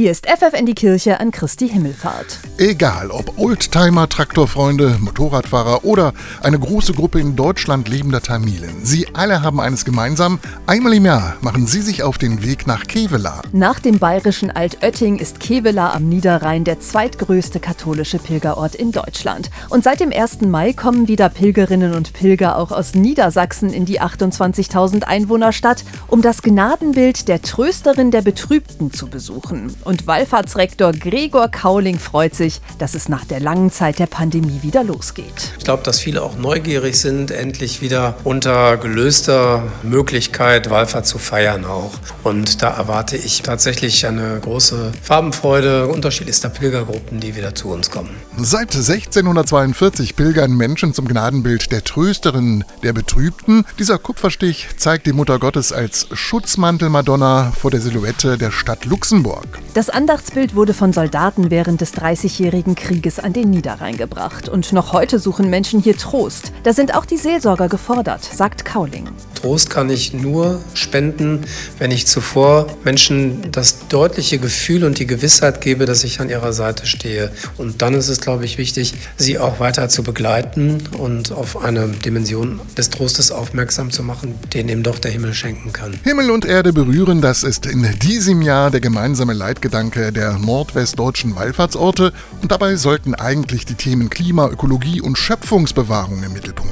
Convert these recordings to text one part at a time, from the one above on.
Hier ist FFN die Kirche an Christi Himmelfahrt. Egal ob Oldtimer, Traktorfreunde, Motorradfahrer oder eine große Gruppe in Deutschland lebender Tamilen, sie alle haben eines gemeinsam. Einmal im Jahr machen sie sich auf den Weg nach Kevela. Nach dem bayerischen Altötting ist Kevela am Niederrhein der zweitgrößte katholische Pilgerort in Deutschland. Und seit dem 1. Mai kommen wieder Pilgerinnen und Pilger auch aus Niedersachsen in die 28.000 Einwohnerstadt, um das Gnadenbild der Trösterin der Betrübten zu besuchen. Und Wallfahrtsrektor Gregor Kauling freut sich, dass es nach der langen Zeit der Pandemie wieder losgeht. Ich glaube, dass viele auch neugierig sind, endlich wieder unter gelöster Möglichkeit Wallfahrt zu feiern auch. Und da erwarte ich tatsächlich eine große Farbenfreude unterschiedlichster Pilgergruppen, die wieder zu uns kommen. Seit 1642 pilgern Menschen zum Gnadenbild der Trösterin der Betrübten. Dieser Kupferstich zeigt die Mutter Gottes als Schutzmantel-Madonna vor der Silhouette der Stadt Luxemburg. Das Andachtsbild wurde von Soldaten während des Dreißigjährigen Krieges an den Niederrhein gebracht. Und noch heute suchen Menschen hier Trost. Da sind auch die Seelsorger gefordert, sagt Kauling. Trost kann ich nur spenden, wenn ich zuvor Menschen das deutliche Gefühl und die Gewissheit gebe, dass ich an ihrer Seite stehe. Und dann ist es, glaube ich, wichtig, sie auch weiter zu begleiten und auf eine Dimension des Trostes aufmerksam zu machen, den eben doch der Himmel schenken kann. Himmel und Erde berühren, das ist in diesem Jahr der gemeinsame Leitgedanke der nordwestdeutschen Wallfahrtsorte. Und dabei sollten eigentlich die Themen Klima, Ökologie und Schöpfungsbewahrung im Mittelpunkt.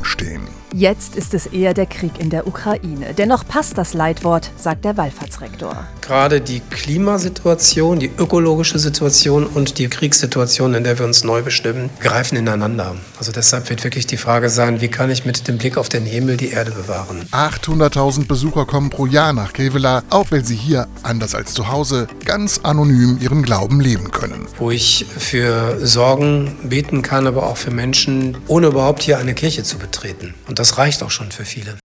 Jetzt ist es eher der Krieg in der Ukraine. Dennoch passt das Leitwort, sagt der Wallfahrtsrektor. Gerade die Klimasituation, die ökologische Situation und die Kriegssituation, in der wir uns neu bestimmen, greifen ineinander. Also deshalb wird wirklich die Frage sein, wie kann ich mit dem Blick auf den Himmel die Erde bewahren? 800.000 Besucher kommen pro Jahr nach Kevela, auch weil sie hier, anders als zu Hause, ganz anonym ihren Glauben leben können. Wo ich für Sorgen beten kann, aber auch für Menschen, ohne überhaupt hier eine Kirche zu betreten. Und das reicht auch schon für viele.